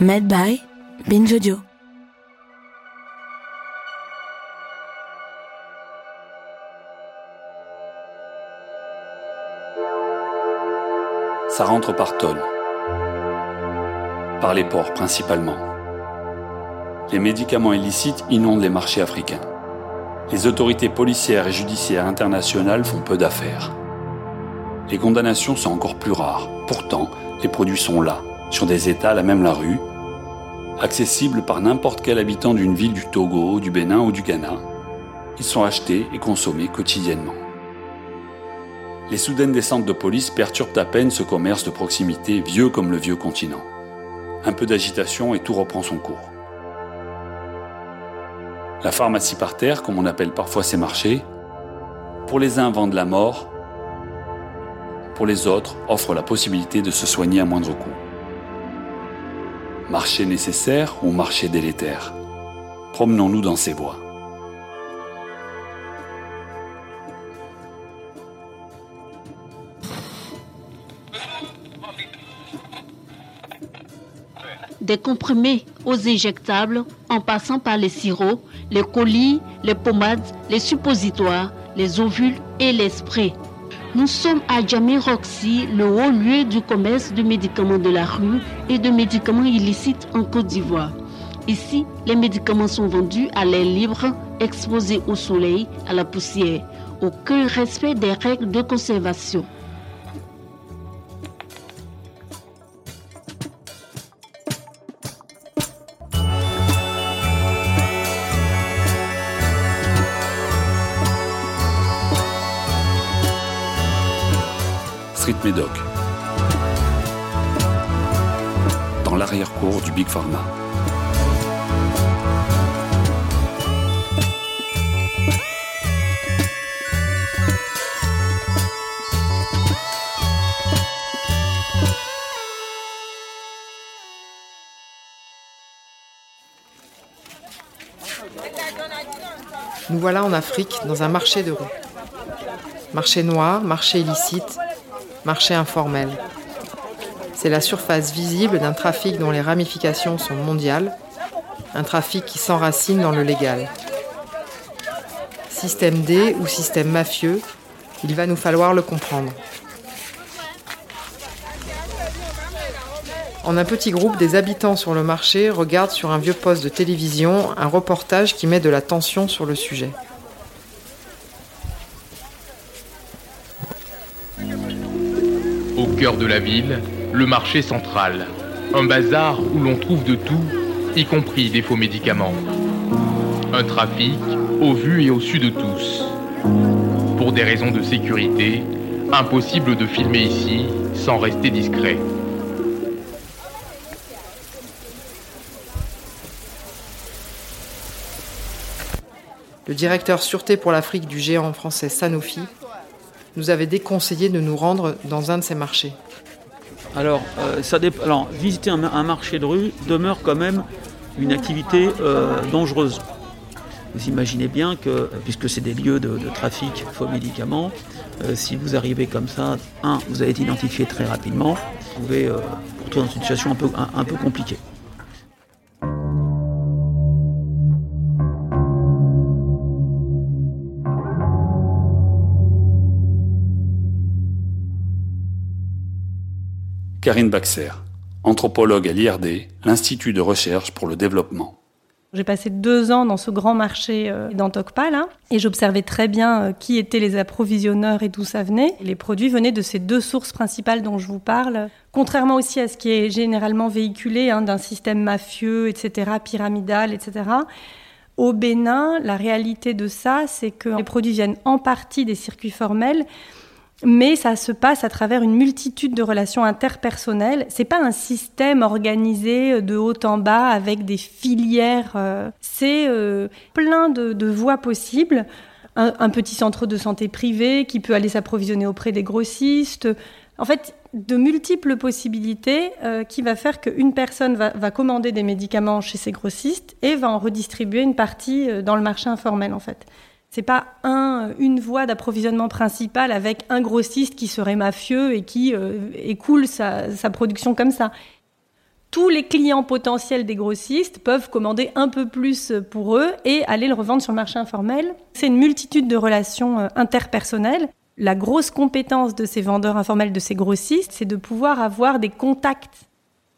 Made by Binge Audio. Ça rentre par tonnes. Par les ports principalement. Les médicaments illicites inondent les marchés africains. Les autorités policières et judiciaires internationales font peu d'affaires. Les condamnations sont encore plus rares. Pourtant, les produits sont là, sur des étals à même la rue, accessibles par n'importe quel habitant d'une ville du Togo, du Bénin ou du Ghana. Ils sont achetés et consommés quotidiennement. Les soudaines descentes de police perturbent à peine ce commerce de proximité vieux comme le vieux continent. Un peu d'agitation et tout reprend son cours. La pharmacie par terre, comme on appelle parfois ces marchés, pour les uns vendent la mort, pour les autres offrent la possibilité de se soigner à moindre coût. Marché nécessaire ou marché délétère Promenons-nous dans ces voies. des comprimés aux injectables en passant par les sirops, les colis, les pommades, les suppositoires, les ovules et les sprays. Nous sommes à Jamie Roxy, le haut lieu du commerce de médicaments de la rue et de médicaments illicites en Côte d'Ivoire. Ici, les médicaments sont vendus à l'air libre, exposés au soleil, à la poussière. Aucun respect des règles de conservation. Dans l'arrière-cour du Big Pharma. Nous voilà en Afrique, dans un marché de rue. Marché noir, marché illicite, marché informel. C'est la surface visible d'un trafic dont les ramifications sont mondiales, un trafic qui s'enracine dans le légal. Système D ou système mafieux, il va nous falloir le comprendre. En un petit groupe, des habitants sur le marché regardent sur un vieux poste de télévision un reportage qui met de la tension sur le sujet. De la ville, le marché central. Un bazar où l'on trouve de tout, y compris des faux médicaments. Un trafic au vu et au su de tous. Pour des raisons de sécurité, impossible de filmer ici sans rester discret. Le directeur sûreté pour l'Afrique du géant français Sanofi nous avait déconseillé de nous rendre dans un de ces marchés. Alors, Alors visiter un, marché de rue demeure quand même une activité dangereuse. Vous imaginez bien que, puisque c'est des lieux de, trafic faux médicaments, si vous arrivez comme ça, un, vous allez être identifié très rapidement, vous pouvez vous retrouver dans une situation un peu compliquée. Karine Baxer, anthropologue à l'IRD, l'Institut de recherche pour le développement. J'ai passé deux ans dans ce grand marché euh, d'Antokpa, là, et j'observais très bien euh, qui étaient les approvisionneurs et d'où ça venait. Les produits venaient de ces deux sources principales dont je vous parle, contrairement aussi à ce qui est généralement véhiculé hein, d'un système mafieux, etc., pyramidal, etc. Au Bénin, la réalité de ça, c'est que les produits viennent en partie des circuits formels, mais ça se passe à travers une multitude de relations interpersonnelles. C'est pas un système organisé de haut en bas avec des filières. Euh, c'est euh, plein de, voies possibles. Un, petit centre de santé privé qui peut aller s'approvisionner auprès des grossistes. En fait, de multiples possibilités euh, qui va faire qu'une personne va, va, commander des médicaments chez ses grossistes et va en redistribuer une partie dans le marché informel en fait. C'est pas un, une voie d'approvisionnement principale avec un grossiste qui serait mafieux et qui euh, écoule sa, production comme ça. Tous les clients potentiels des grossistes peuvent commander un peu plus pour eux et aller le revendre sur le marché informel. C'est une multitude de relations euh, interpersonnelles. La grosse compétence de ces vendeurs informels, de ces grossistes, c'est de pouvoir avoir des contacts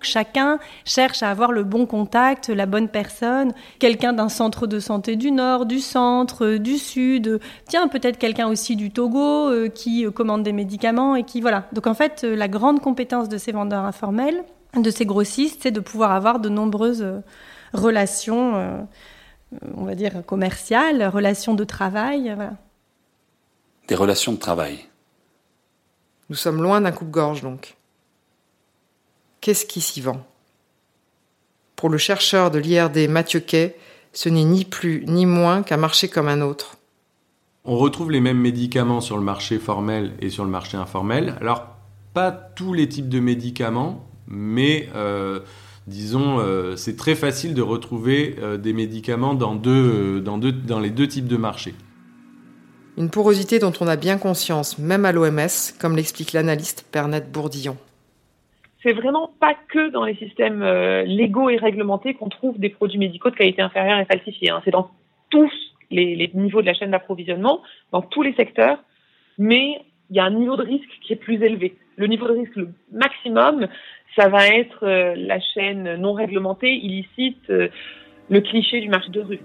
Chacun cherche à avoir le bon contact, la bonne personne, quelqu'un d'un centre de santé du nord, du centre, euh, du sud, tiens, peut-être quelqu'un aussi du Togo euh, qui euh, commande des médicaments et qui voilà. Donc en fait, la grande compétence de ces vendeurs informels, de ces grossistes, c'est de pouvoir avoir de nombreuses relations, on va dire commerciales, relations de travail, voilà. Des relations de travail. Nous sommes loin d'un coupe-gorge donc. Qu'est-ce qui s'y vend? Pour le chercheur de l'IRD Mathieu Quay, ce n'est ni plus ni moins qu'un marché comme un autre. On retrouve les mêmes médicaments sur le marché formel et sur le marché informel. Alors, pas tous les types de médicaments, mais euh, disons, euh, c'est très facile de retrouver euh, des médicaments dans, deux, dans, deux, dans les deux types de marchés. Une porosité dont on a bien conscience, même à l'OMS, comme l'explique l'analyste Pernette Bourdillon c'est vraiment pas que dans les systèmes euh, légaux et réglementés qu'on trouve des produits médicaux de qualité inférieure et falsifiés. Hein. C'est dans tous les, niveaux de la chaîne d'approvisionnement, dans tous les secteurs, mais il y a un niveau de risque qui est plus élevé. Le niveau de risque le maximum, ça va être euh, la chaîne non réglementée, illicite, euh, le cliché du marché de rue.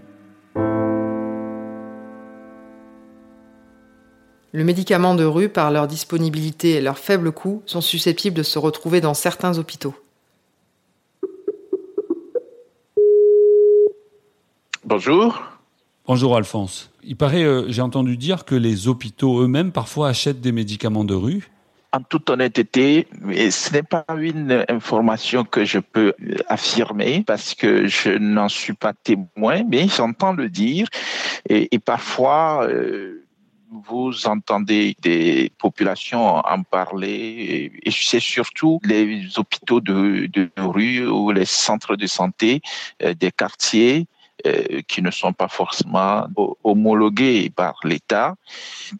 Le médicament de rue, par leur disponibilité et leur faible coût, sont susceptibles de se retrouver dans certains hôpitaux. Bonjour. Bonjour Alphonse. Il paraît, euh, j'ai entendu dire que les hôpitaux eux-mêmes parfois achètent des médicaments de rue. En toute honnêteté, ce n'est pas une information que je peux affirmer parce que je n'en suis pas témoin, mais j'entends le dire et, parfois. Euh, vous entendez des populations en parler et c'est surtout les hôpitaux de, de, rue ou les centres de santé euh, des quartiers euh, qui ne sont pas forcément homologués par l'État.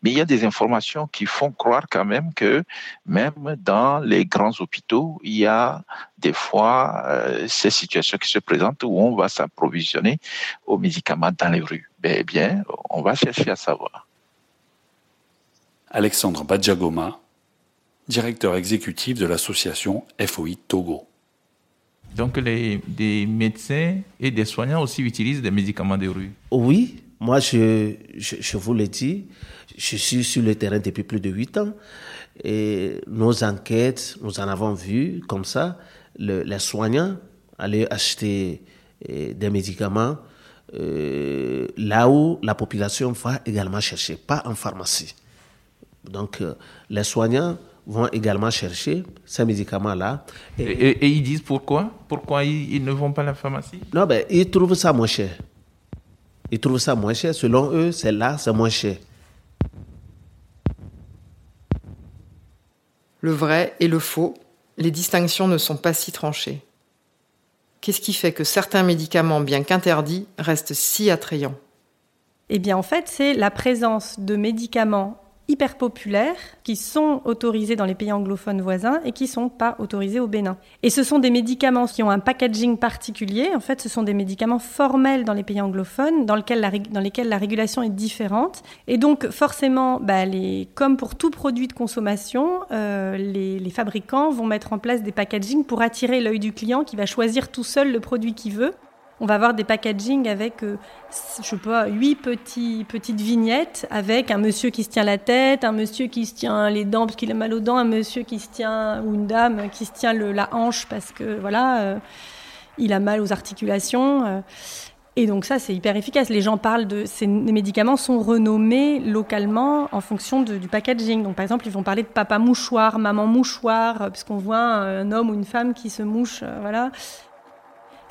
Mais il y a des informations qui font croire quand même que même dans les grands hôpitaux, il y a des fois euh, ces situations qui se présentent où on va s'approvisionner aux médicaments dans les rues. Eh bien, on va chercher à savoir. Alexandre Badjagoma, directeur exécutif de l'association FOI Togo. Donc les, des médecins et des soignants aussi utilisent des médicaments de rue Oui, moi je, je, vous le dis, je suis sur le terrain depuis plus de huit ans et nos enquêtes, nous en avons vu comme ça, les soignants allaient acheter eh, des médicaments euh, là où la population va également chercher, pas en pharmacie. Donc, euh, les soignants vont également chercher ces médicaments-là. Et, ils disent pourquoi? Pourquoi ils, ne vont pas à la pharmacie? Non, ben, ils trouvent ça moins cher. Ils trouvent ça moins cher. Selon eux, c'est là, c'est moins cher. Le vrai et le faux, les distinctions ne sont pas si tranchées. Qu'est-ce qui fait que certains médicaments, bien qu'interdits, restent si attrayants? Eh bien, en fait, c'est la présence de médicaments hyper populaires qui sont autorisés dans les pays anglophones voisins et qui ne sont pas autorisés au Bénin. Et ce sont des médicaments qui ont un packaging particulier. En fait, ce sont des médicaments formels dans les pays anglophones dans, dans lesquels la régulation est différente. Et donc, forcément, bah, les, comme pour tout produit de consommation, euh, les, les fabricants vont mettre en place des packagings pour attirer l'œil du client qui va choisir tout seul le produit qu'il veut on va avoir des packaging avec, euh, je sais pas, huit petites vignettes avec un monsieur qui se tient la tête, un monsieur qui se tient les dents parce qu'il a mal aux dents, un monsieur qui se tient, ou une dame qui se tient la hanche parce que, voilà, euh, il a mal aux articulations. Euh. Et donc ça, c'est hyper efficace. Les gens parlent de... Ces médicaments sont renommés localement en fonction du packaging. Donc par exemple, ils vont parler de papa mouchoir, maman mouchoir, puisqu'on voit un homme ou une femme qui se mouche. voilà.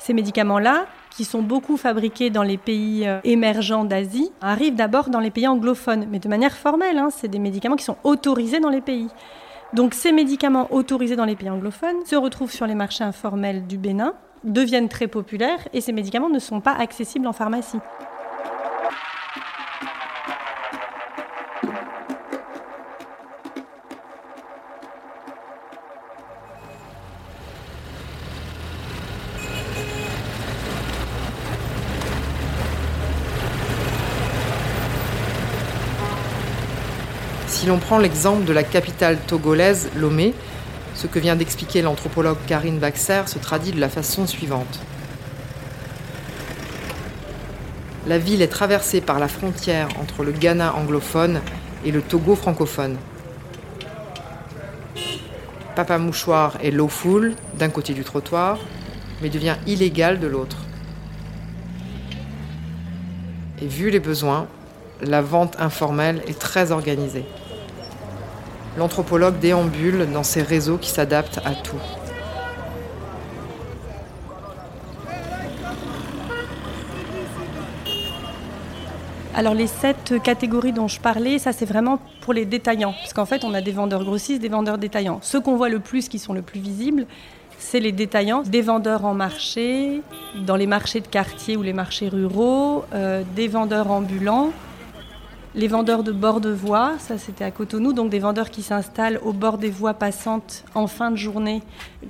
Ces médicaments-là, qui sont beaucoup fabriqués dans les pays euh, émergents d'Asie, arrivent d'abord dans les pays anglophones, mais de manière formelle. Hein, c'est des médicaments qui sont autorisés dans les pays. Donc ces médicaments autorisés dans les pays anglophones se retrouvent sur les marchés informels du Bénin, deviennent très populaires et ces médicaments ne sont pas accessibles en pharmacie. Si l'on prend l'exemple de la capitale togolaise, Lomé, ce que vient d'expliquer l'anthropologue Karine Baxer se traduit de la façon suivante. La ville est traversée par la frontière entre le Ghana anglophone et le Togo francophone. Papa Mouchoir est lawful d'un côté du trottoir, mais devient illégal de l'autre. Et vu les besoins, la vente informelle est très organisée. L'anthropologue déambule dans ces réseaux qui s'adaptent à tout. Alors les sept catégories dont je parlais, ça c'est vraiment pour les détaillants, parce qu'en fait on a des vendeurs grossistes, des vendeurs détaillants. Ceux qu'on voit le plus, qui sont le plus visibles, c'est les détaillants, des vendeurs en marché, dans les marchés de quartier ou les marchés ruraux, euh, des vendeurs ambulants, les vendeurs de bord de voie, ça c'était à Cotonou, donc des vendeurs qui s'installent au bord des voies passantes en fin de journée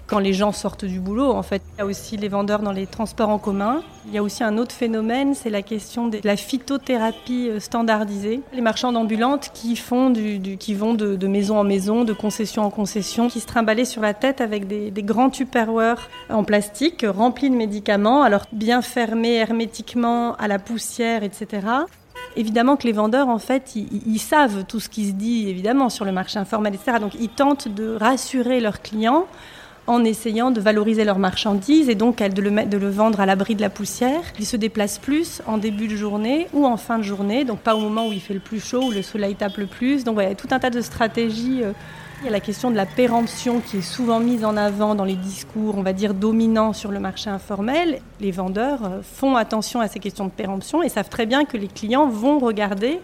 quand les gens sortent du boulot. En fait, il y a aussi les vendeurs dans les transports en commun. Il y a aussi un autre phénomène, c'est la question de la phytothérapie euh, standardisée. Les marchands ambulantes qui font du, qui vont de, maison en maison, de concession en concession, qui se trimballaient sur la tête avec des, des grands tupperwares en plastique remplis de médicaments, alors bien fermés hermétiquement à la poussière, etc. Évidemment que les vendeurs, en fait, ils, savent tout ce qui se dit, évidemment, sur le marché informel, etc. Donc, ils tentent de rassurer leurs clients en essayant de valoriser leurs marchandises et donc de le, de le vendre à l'abri de la poussière. Ils se déplacent plus en début de journée ou en fin de journée, donc pas au moment où il fait le plus chaud, où le soleil tape le plus. Donc, il y a tout un tas de stratégies. Il y a la question de la péremption qui est souvent mise en avant dans les discours, on va dire, dominants sur le marché informel. Les vendeurs euh, font attention à ces questions de péremption et savent très bien que les clients vont regarder,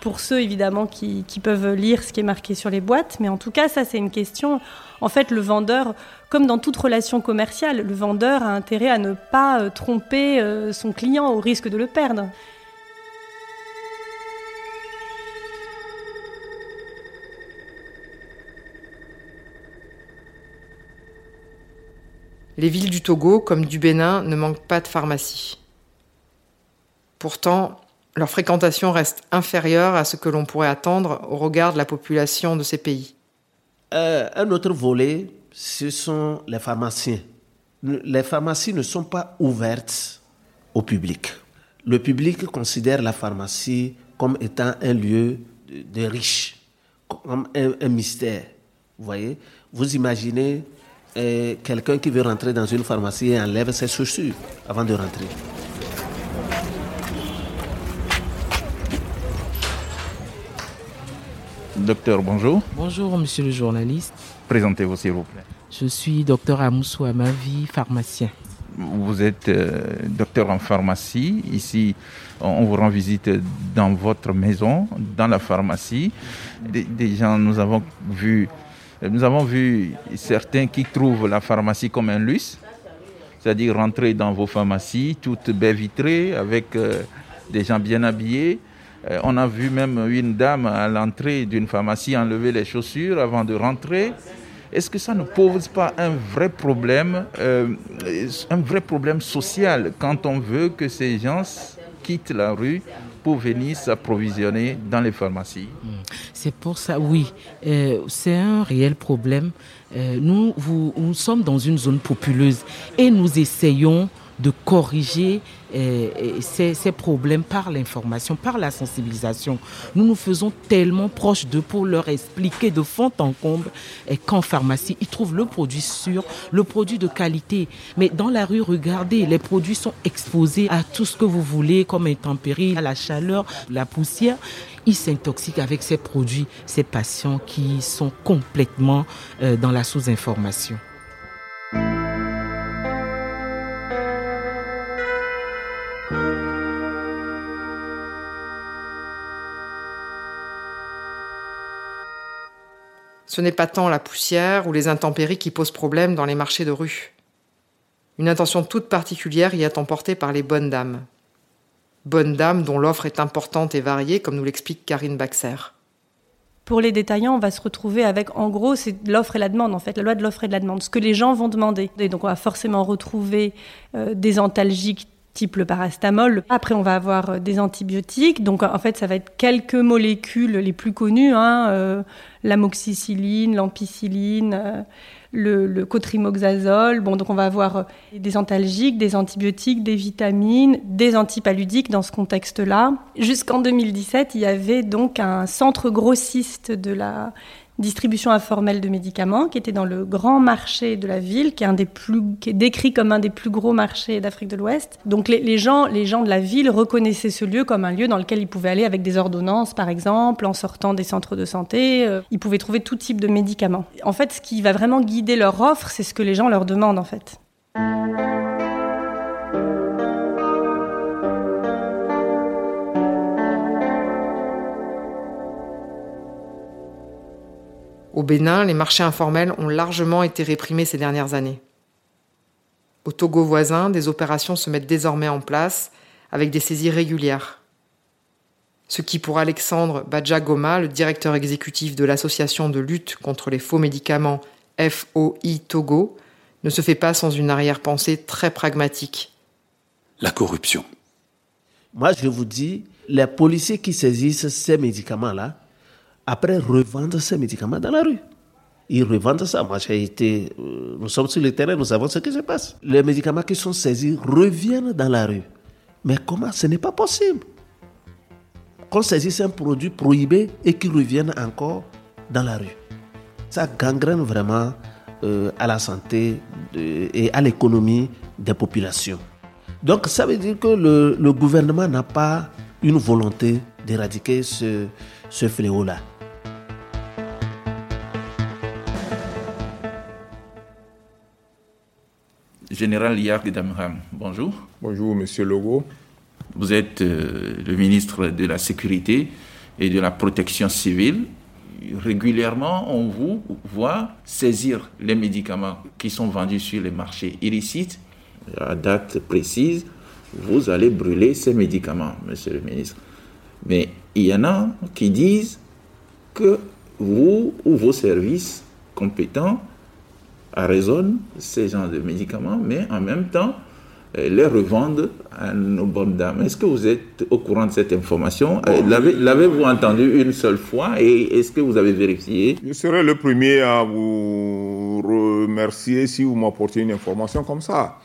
pour ceux évidemment qui, peuvent lire ce qui est marqué sur les boîtes, mais en tout cas, ça c'est une question. En fait, le vendeur, comme dans toute relation commerciale, le vendeur a intérêt à ne pas euh, tromper euh, son client au risque de le perdre. Les villes du Togo, comme du Bénin, ne manquent pas de pharmacies. Pourtant, leur fréquentation reste inférieure à ce que l'on pourrait attendre au regard de la population de ces pays. Euh, un autre volet, ce sont les pharmaciens. Les pharmacies ne sont pas ouvertes au public. Le public considère la pharmacie comme étant un lieu de, riches, comme un, un mystère. Vous voyez Vous imaginez quelqu'un qui veut rentrer dans une pharmacie enlève ses chaussures avant de rentrer. Docteur, bonjour. Bonjour, monsieur le journaliste. Présentez-vous, s'il vous plaît. Je suis docteur Amoussou Amavi, pharmacien. Vous êtes euh, docteur en pharmacie. Ici, on vous rend visite dans votre maison, dans la pharmacie. Déjà, nous avons vu Nous avons vu certains qui trouvent la pharmacie comme un luxe, c'est-à-dire rentrer dans vos pharmacies, toutes baies vitrées, avec euh, des gens bien habillés. Euh, on a vu même une dame à l'entrée d'une pharmacie enlever les chaussures avant de rentrer. Est-ce que ça ne pose pas un vrai problème, euh, un vrai problème social quand on veut que ces gens quittent la rue pour venir s'approvisionner dans les pharmacies. C'est pour ça, oui, euh, c'est un réel problème. Euh, nous, nous sommes dans une zone populeuse et nous essayons de corriger euh, euh, ces, ces, problèmes par l'information, par la sensibilisation. Nous nous faisons tellement proches d'eux pour leur expliquer de fond en comble qu'en pharmacie, ils trouvent le produit sûr, le produit de qualité. Mais dans la rue, regardez, les produits sont exposés à tout ce que vous voulez, comme intempéries, à la chaleur, la poussière ils s'intoxiquent avec ces produits, ces patients qui sont complètement euh, dans la sous-information. Ce n'est pas tant la poussière ou les intempéries qui posent problème dans les marchés de rue. Une intention toute particulière y est emportée par les bonnes dames. Bonnes dames dont l'offre est importante et variée, comme nous l'explique Karine Baxer. Pour les détaillants, on va se retrouver avec, en gros, c'est l'offre et la demande, en fait, la loi de l'offre et de la demande, ce que les gens vont demander. Et donc, on va forcément retrouver euh, des antalgiques type le parastamol. Après, on va avoir euh, des antibiotiques. Donc, en fait, ça va être quelques molécules les plus connues, hein, euh, l'amoxicilline, l'ampicilline, euh, le, le, cotrimoxazole. Bon, donc on va avoir des antalgiques, des antibiotiques, des vitamines, des antipaludiques dans ce contexte-là. Jusqu'en 2017, il y avait donc un centre grossiste de la distribution informelle de médicaments, qui était dans le grand marché de la ville, qui est un des plus, qui est décrit comme un des plus gros marchés d'Afrique de l'Ouest. Donc les, gens, les gens de la ville reconnaissaient ce lieu comme un lieu dans lequel ils pouvaient aller avec des ordonnances, par exemple, en sortant des centres de santé. Euh, ils pouvaient trouver tout type de médicaments. En fait, ce qui va vraiment guider leur offre, c'est ce que les gens leur demandent, en fait. Au Bénin, les marchés informels ont largement été réprimés ces dernières années. Au Togo voisin, des opérations se mettent désormais en place avec des saisies régulières. Ce qui, pour Alexandre Badjagoma, le directeur exécutif de l'association de lutte contre les faux médicaments FOI Togo, ne se fait pas sans une arrière-pensée très pragmatique. La corruption. Moi, je vous dis, les policiers qui saisissent ces médicaments-là, après revendre ces médicaments dans la rue. Ils revendent ça. Moi, j'ai été. Euh, nous sommes sur le terrain, nous savons ce qui se passe. Les médicaments qui sont saisis reviennent dans la rue. Mais comment? Ce n'est pas possible. Qu'on saisisse un produit prohibé et qu'il revienne encore dans la rue. Ça gangrène vraiment euh, à la santé et à l'économie des populations. Donc, ça veut dire que le, le gouvernement n'a pas une volonté d'éradiquer ce, ce fléau-là. Général Yark Damram, bonjour. Bonjour, monsieur Logo. Vous êtes euh, le ministre de la Sécurité et de la Protection civile. Régulièrement, on vous voit saisir les médicaments qui sont vendus sur les marchés illicites. À date précise, vous allez brûler ces médicaments, monsieur le ministre. Mais il y en a qui disent que vous ou vos services compétents arraisonnent ces genres de médicaments, mais en même temps euh, les revendent à nos bonnes dames. Est-ce que vous êtes au courant de cette information? Euh, L'avez-vous entendu une seule fois et est-ce que vous avez vérifié? Je serai le premier à vous remercier si vous m'apportez une information comme ça.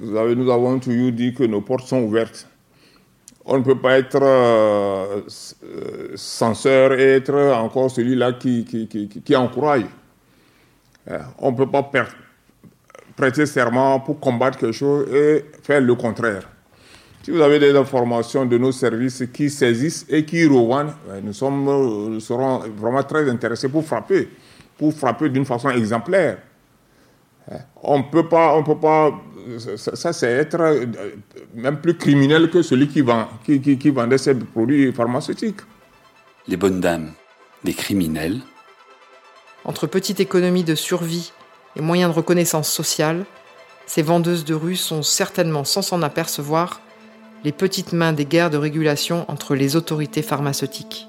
Vous avez, nous avons toujours dit que nos portes sont ouvertes. On ne peut pas être euh, censeur et être encore celui-là qui, qui, qui, qui encourage. On ne peut pas prêter serment pour combattre quelque chose et faire le contraire. Si vous avez des informations de nos services qui saisissent et qui revendent, nous, sommes, nous serons vraiment très intéressés pour frapper, pour frapper d'une façon exemplaire. On peut pas, on peut pas, ça c'est être même plus criminel que celui qui, qui vendait ces produits pharmaceutiques. Les bonnes dames, des criminels Entre petite économie de survie et moyens de reconnaissance sociale, ces vendeuses de rue sont certainement, sans s'en apercevoir, les petites mains des guerres de régulation entre les autorités pharmaceutiques.